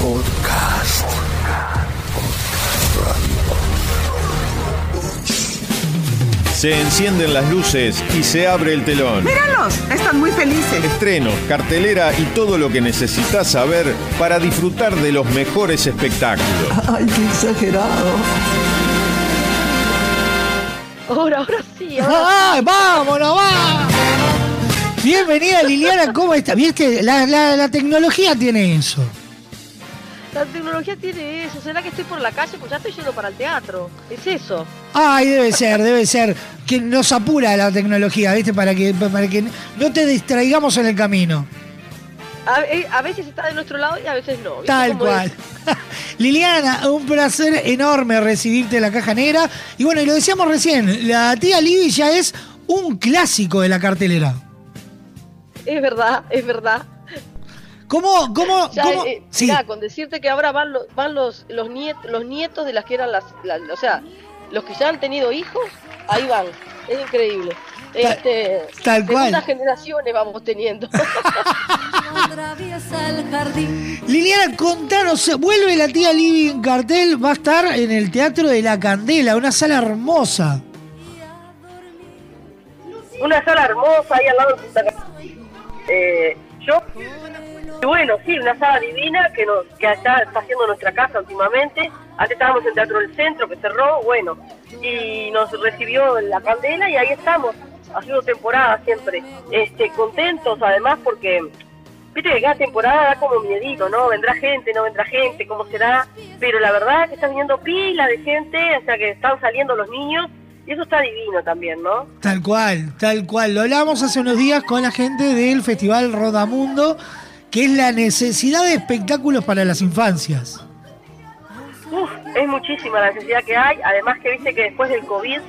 Podcast. Se encienden las luces y se abre el telón. Míralos, están muy felices. Estrenos, cartelera y todo lo que necesitas saber para disfrutar de los mejores espectáculos. Ay, qué exagerado. Ahora, ahora sí. Ahora... ¡Ay, vámonos, va! Bienvenida Liliana, ¿cómo está? Viste, la, la, la tecnología tiene eso. La tecnología tiene eso. ¿Será que estoy por la calle? Pues ya estoy yendo para el teatro. Es eso. Ay, debe ser, debe ser. Que nos apura la tecnología, ¿viste? Para que, para que no te distraigamos en el camino. A, eh, a veces está de nuestro lado y a veces no. ¿viste Tal cual. Liliana, un placer enorme recibirte en la caja negra. Y bueno, y lo decíamos recién, la tía Libby ya es un clásico de la cartelera. Es verdad, es verdad. ¿Cómo, cómo, Ya, cómo? eh, Sí, mirá, con decirte que ahora van, los van los, los, niet- los nietos de las que eran las, las- O sea, los que ya han tenido hijos, ahí van. Es increíble. Este, tal cual. segundas generaciones vamos teniendo. Liliana, contanos, vuelve la tía Libby en cartel, va a estar en el Teatro de la Candela, una sala hermosa. una sala hermosa ahí al lado de Punta. Eh, yo, y bueno, sí, una sala divina que nos que está haciendo nuestra casa últimamente. Antes estábamos en Teatro del Centro, que cerró, bueno, y nos recibió la candela y ahí estamos, haciendo temporada siempre. Este, contentos además porque, viste que cada temporada da como miedito, ¿no? Vendrá gente, no vendrá gente, cómo será, pero la verdad es que está viniendo pila de gente, o sea que están saliendo los niños, y eso está divino también, ¿no? Tal cual, tal cual. Lo hablamos hace unos días con la gente del Festival Rodamundo, que es la necesidad de espectáculos para las infancias. Uf, es muchísima la necesidad que hay, además que viste que después del COVID,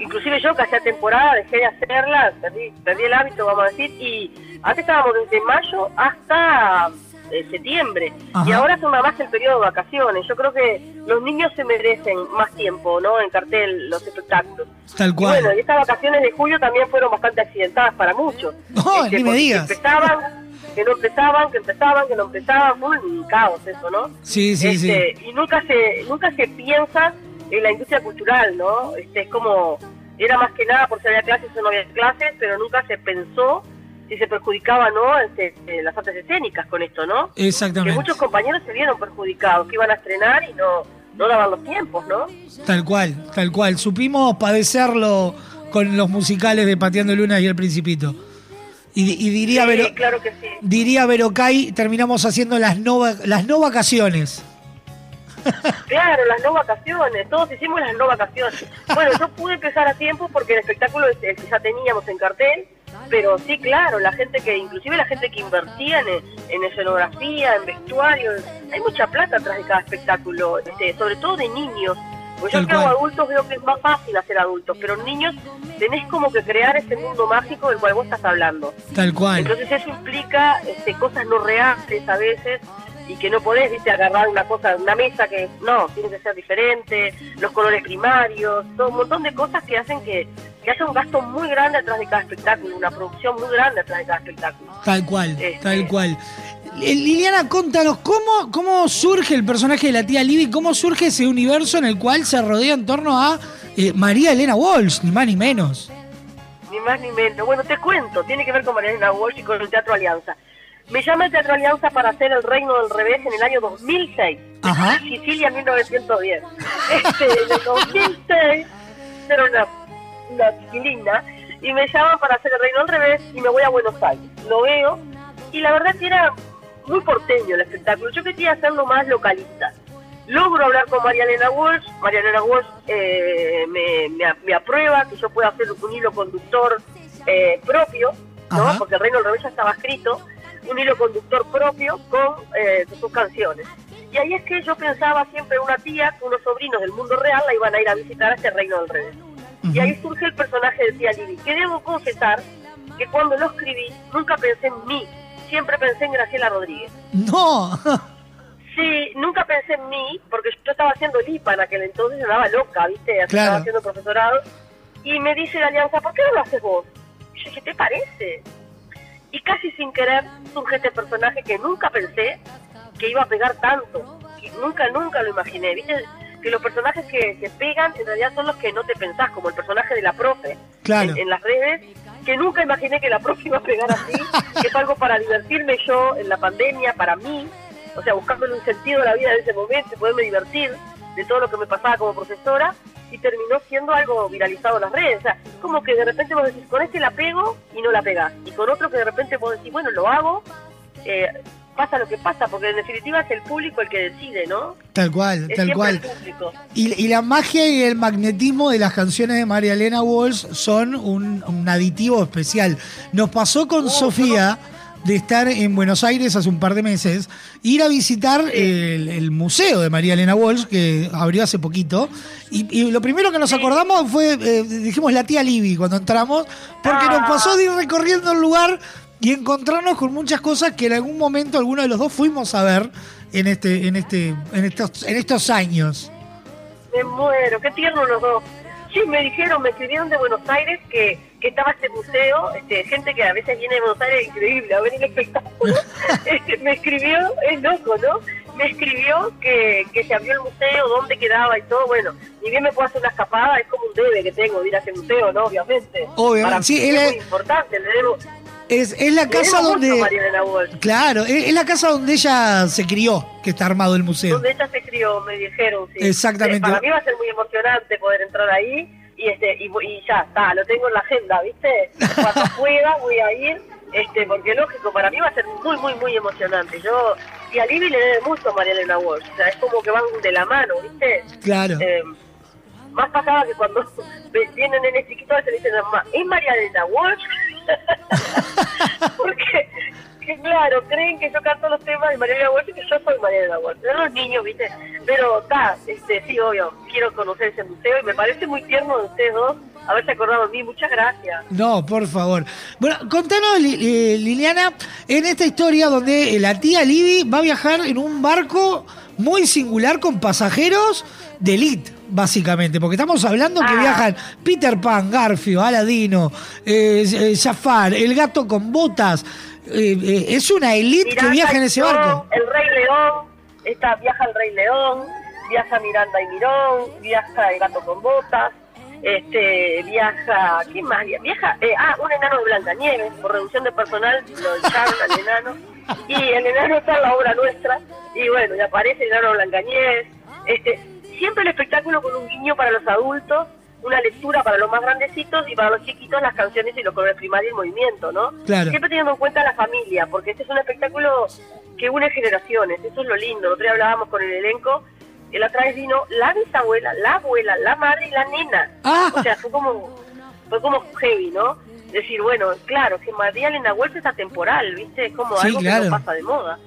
inclusive yo que hacía temporada dejé de hacerla, perdí, perdí el hábito, vamos a decir, y antes estábamos desde mayo hasta eh, septiembre, Ajá. y ahora son más el periodo de vacaciones. Yo creo que los niños se merecen más tiempo, ¿no? En cartel, los espectáculos. Tal Y cual. bueno, y estas vacaciones de julio también fueron bastante accidentadas para muchos. No, ni me digas. Empezaban, que no empezaban, que empezaban, que no empezaban, fue un caos eso, ¿no? Sí, sí, sí. Este, Y nunca se, nunca se piensa en la industria cultural, ¿no? Este, es como, era más que nada por si había clases o no había clases, pero nunca se pensó si se perjudicaba, ¿no? Este, las artes escénicas con esto, ¿no? Que Exactamente. muchos compañeros se vieron perjudicados, que iban a estrenar y no, no daban los tiempos, ¿no? Tal cual, tal cual. Supimos padecerlo con los musicales de Pateando Luna y El Principito. Y, y diría, Sí, Vero- claro que sí. diría Verocay, terminamos haciendo las no, las no vacaciones. Claro, las no vacaciones, todos hicimos las no vacaciones. Bueno, yo pude empezar a tiempo porque el espectáculo es el que ya teníamos en cartel, pero sí, claro, la gente que, inclusive la gente que invertía en, en escenografía, en vestuario, hay mucha plata atrás de cada espectáculo, este, sobre todo de niños. Pues yo que hago adultos veo que es más fácil hacer adultos, pero niños tenés como que crear ese mundo mágico del cual vos estás hablando. Tal cual. Entonces eso implica este, cosas no reales a veces y que no podés, viste, agarrar una cosa, una mesa que no, tiene que ser diferente, los colores primarios, todo un montón de cosas que hacen que, que haya un gasto muy grande atrás de cada espectáculo, una producción muy grande atrás de cada espectáculo. Tal cual, Este- tal cual. Eh, Liliana, contanos, ¿cómo, ¿cómo surge el personaje de la tía Libby? ¿Cómo surge ese universo en el cual se rodea en torno a eh, María Elena Walsh, ni más ni menos? Ni más ni menos. Bueno, te cuento, tiene que ver con Mariana Walsh y con el Teatro Alianza. Me llama el Teatro Alianza para hacer El Reino del Revés en el año 2006. Ajá. Sicilia 1910. Este, en el 2006 era una, una chiquilina y me llaman para hacer El Reino del Revés y me voy a Buenos Aires. Lo veo y la verdad que era muy porteño el espectáculo. Yo quería hacerlo más localista. Logro hablar con María Elena Walsh. María Elena Walsh eh, me, me, me aprueba que yo pueda hacer un hilo conductor eh, propio, ¿no? Ajá. Porque El Reino del Revés ya estaba escrito. Un hilo conductor propio con eh, sus canciones. Y ahí es que yo pensaba siempre una tía que unos sobrinos del mundo real la iban a ir a visitar a este Reino del Revés. Y ahí surge el personaje de tía Libby, que debo confesar que cuando lo escribí nunca pensé en mí, siempre pensé en Graciela Rodríguez. No. Sí, nunca pensé en mí, porque yo estaba haciendo el IPA en aquel entonces, andaba loca, ¿viste? Claro. Estaba haciendo profesorado. Y me dice la alianza, ¿por qué no lo haces vos? Y yo dije, ¿te parece? y casi sin querer surge este personaje que nunca pensé que iba a pegar tanto, que nunca, nunca lo imaginé, ¿viste? Que los personajes que, que pegan en realidad son los que no te pensás, como el personaje de la profe Claro. en, en las redes, que nunca imaginé que la profe iba a pegar así, que es algo para divertirme yo en la pandemia, para mí, o sea, buscándole un sentido a la vida en ese momento, poderme divertir de todo lo que me pasaba como profesora, y terminó siendo algo viralizado en las redes. O sea, como que de repente vos decís, con este la pego y no la pegás. Y con otro que de repente vos decís, bueno, lo hago, eh, pasa lo que pasa, porque en definitiva es el público el que decide, ¿no? Tal cual, Es tal cual. el. Y, y la magia y el magnetismo de las canciones de María Elena Walsh son un, un aditivo especial. Nos pasó con Sofía de estar en Buenos Aires hace un par de meses, ir a visitar el, el museo de María Elena Walsh, que abrió hace poquito, y, y lo primero que nos acordamos fue, eh, dijimos la tía Libby cuando entramos, porque nos Ah. pasó de ir recorriendo el lugar y encontrarnos con muchas cosas que en algún momento alguno de los dos fuimos a ver en este, en este, en estos, en estos años. Me muero, qué tierno los dos. Sí, me dijeron, me escribieron de Buenos Aires que, que estaba este museo, este, gente que a veces viene de Buenos Aires increíble a ver el espectáculo. Este, me escribió, es loco, ¿no? Me escribió que, que se abrió el museo, dónde quedaba y todo. Bueno, ni bien me puedo hacer una escapada, es como un debe que tengo de ir a ese museo, ¿no? Obviamente. Obviamente, Para sí, él es- muy importante, le debo. Es, es la casa donde. Walsh. Claro, es, es la casa donde ella se crió, que está armado el museo. donde ella se crió, me dijeron, sí. Exactamente. Para mí va a ser muy emocionante poder entrar ahí y este y, y ya está, lo tengo en la agenda, ¿viste? Cuando pueda voy a ir, este porque lógico, para mí va a ser muy, muy, muy emocionante. Yo, y a Libby le debe mucho a María Elena Walsh, o sea, es como que van de la mano, ¿viste? Claro. Eh, más pasaba que cuando vienen nenes chiquitos se le dicen ¿es María Elena Walsh? Porque, que claro, creen que yo canto los temas de María Elena Walsh y que yo soy María Elena Walsh. Son los niños, ¿viste? Pero está, este, sí, obvio, quiero conocer ese museo y me parece muy tierno de ustedes dos haberse acordado de mí. Muchas gracias. No, por favor. Bueno, contanos, eh, Liliana, en esta historia donde eh, la tía Libby va a viajar en un barco muy singular con pasajeros de elite, básicamente, porque estamos hablando que Ah. viajan Peter Pan, Garfio, Aladino, eh, eh, Jafar, el gato con botas. Eh, eh, es una elite que viaja en ese barco. El Rey León, está, viaja el Rey León, viaja Miranda y Mirón, viaja el gato con botas, este, viaja, ¿qué más? Viaja, eh, ah, un enano de Blancanieves, por reducción de personal lo echaron al enano, y el enano está en la obra nuestra, y bueno, y aparece el enano Blancanieves, este, siempre el espectáculo con un guiño para los adultos, una lectura para los más grandecitos y para los chiquitos las canciones y los colores primarios y el movimiento, ¿no? Claro. Siempre teniendo en cuenta la familia, porque este es un espectáculo que une generaciones, eso es lo lindo. El otro día hablábamos con el elenco, la otra vez vino la bisabuela, la abuela, la madre y la nena. Ah. O sea, fue como, fue como heavy, ¿no? Decir, bueno, claro, que María Elena Walsh es atemporal, ¿viste? Es como Sí, algo claro. que no pasa de moda.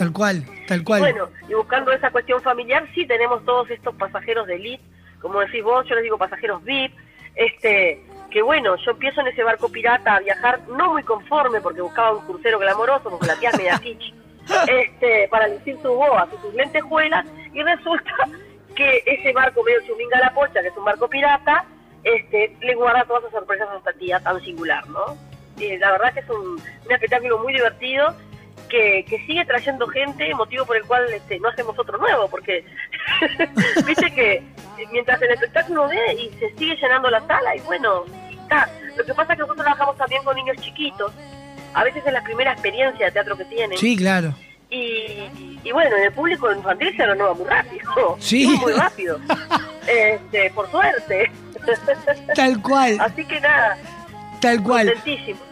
Tal cual, tal cual. Bueno, y buscando esa cuestión familiar, sí tenemos todos estos pasajeros de elite, como decís vos, yo les digo pasajeros VIP, este, que bueno, yo empiezo en ese barco pirata a viajar no muy conforme porque buscaba un crucero glamoroso, porque la tía es media kitsch, este, para lucir su boa, sus lentejuelas, y resulta que ese barco medio chuminga la pocha, que es un barco pirata, este, le guarda todas las sorpresas a esta tía tan singular, ¿no? Y la verdad que es un, un espectáculo muy divertido que, que sigue trayendo gente, motivo por el cual este, no hacemos otro nuevo, porque viste que mientras el espectáculo ve y se sigue llenando la sala, y bueno, está. Lo que pasa es que nosotros trabajamos también con niños chiquitos, a veces es la primera experiencia de teatro que tienen. Sí, claro. Y, y bueno, en el público infantil se renueva muy rápido. Sí. Muy, muy rápido. este, por suerte. Tal cual, Así que nada, tal cual.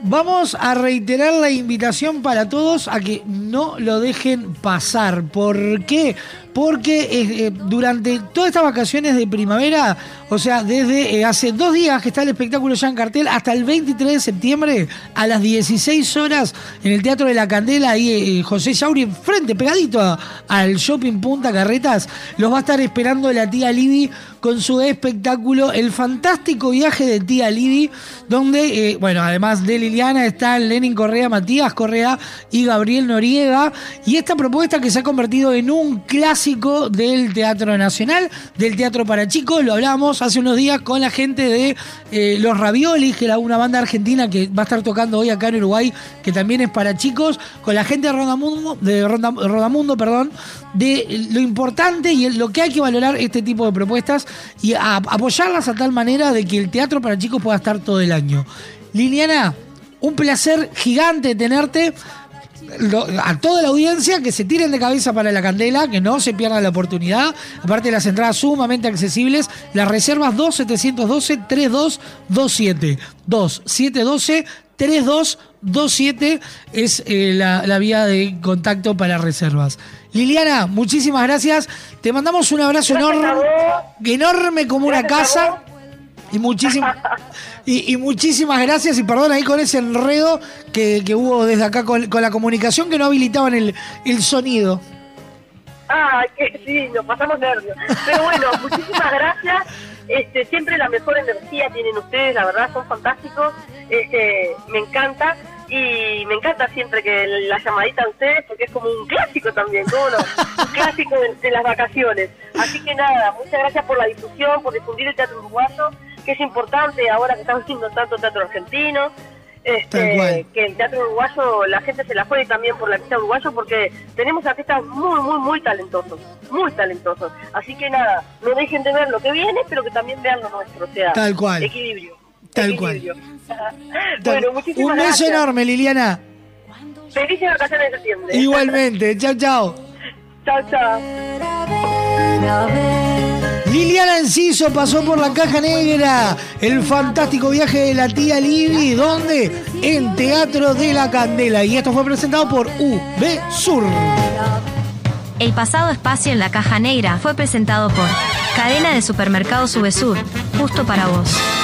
Vamos a reiterar la invitación para todos a que no lo dejen pasar. ¿Por qué? Porque eh, eh, durante todas estas vacaciones de primavera, o sea, desde eh, hace dos días que está el espectáculo ya en cartel, hasta el 23 de septiembre, a las 16 horas, en el Teatro de la Candela, ahí eh, José Yauri, frente, pegadito a- al Shopping Punta Carretas, los va a estar esperando la tía Libby con su espectáculo El fantástico viaje de tía Lidy, donde, eh, bueno, además de Liliana está Lenin Correa, Matías Correa y Gabriel Noriega. Y esta propuesta que se ha convertido en un clásico del Teatro Nacional, del Teatro para Chicos, lo hablamos hace unos días con la gente de eh, Los Raviolis, que era una banda argentina que va a estar tocando hoy acá en Uruguay, que también es para chicos, con la gente de Rodamundo, de Rodamundo, perdón, de lo importante y lo que hay que valorar este tipo de propuestas y a- apoyarlas a tal manera de que el teatro para chicos pueda estar todo el año. Liliana, un placer gigante tenerte. A toda la audiencia que se tiren de cabeza para la candela, que no se pierdan la oportunidad. Aparte, las entradas sumamente accesibles. Las reservas 2712-3227. 2712-3227 es eh, la, la vía de contacto para reservas. Liliana, muchísimas gracias. Te mandamos un abrazo Gracias enorme, enorme como una Gracias casa. Y, muchísimas y, y muchísimas gracias y perdón ahí con ese enredo que, que hubo desde acá con, con la comunicación que no habilitaban el, el sonido. Ah, que sí, nos pasamos nervios. Pero bueno, muchísimas gracias. Este, siempre la mejor energía tienen ustedes, la verdad, son fantásticos. Este, me encanta. Y me encanta siempre que la llamadita de ustedes, porque es como un clásico también, ¿cómo no? Un clásico de, de las vacaciones. Así que nada, muchas gracias por la difusión, por difundir el teatro uruguayo, que es importante ahora que estamos viendo tanto teatro argentino. Tal cual. Este, que el teatro uruguayo, la gente se la juegue también por la artista uruguayo porque tenemos artistas muy, muy, muy talentosos, muy talentosos. Así que nada, no dejen de ver lo que viene, pero que también vean lo nuestro, o sea, Tal cual. equilibrio. Tal equilibrio. bueno, muchísimas Un beso gracias. enorme, Liliana. Felices vacaciones de septiembre. Igualmente. chao, chao. Chao, chao. Liliana Enciso pasó por la caja negra. El fantástico viaje de la tía Libby. ¿Dónde? En Teatro de la Candela. Y esto fue presentado por UB Sur. El pasado espacio en la caja negra fue presentado por Cadena de Supermercados Subesur, justo para vos.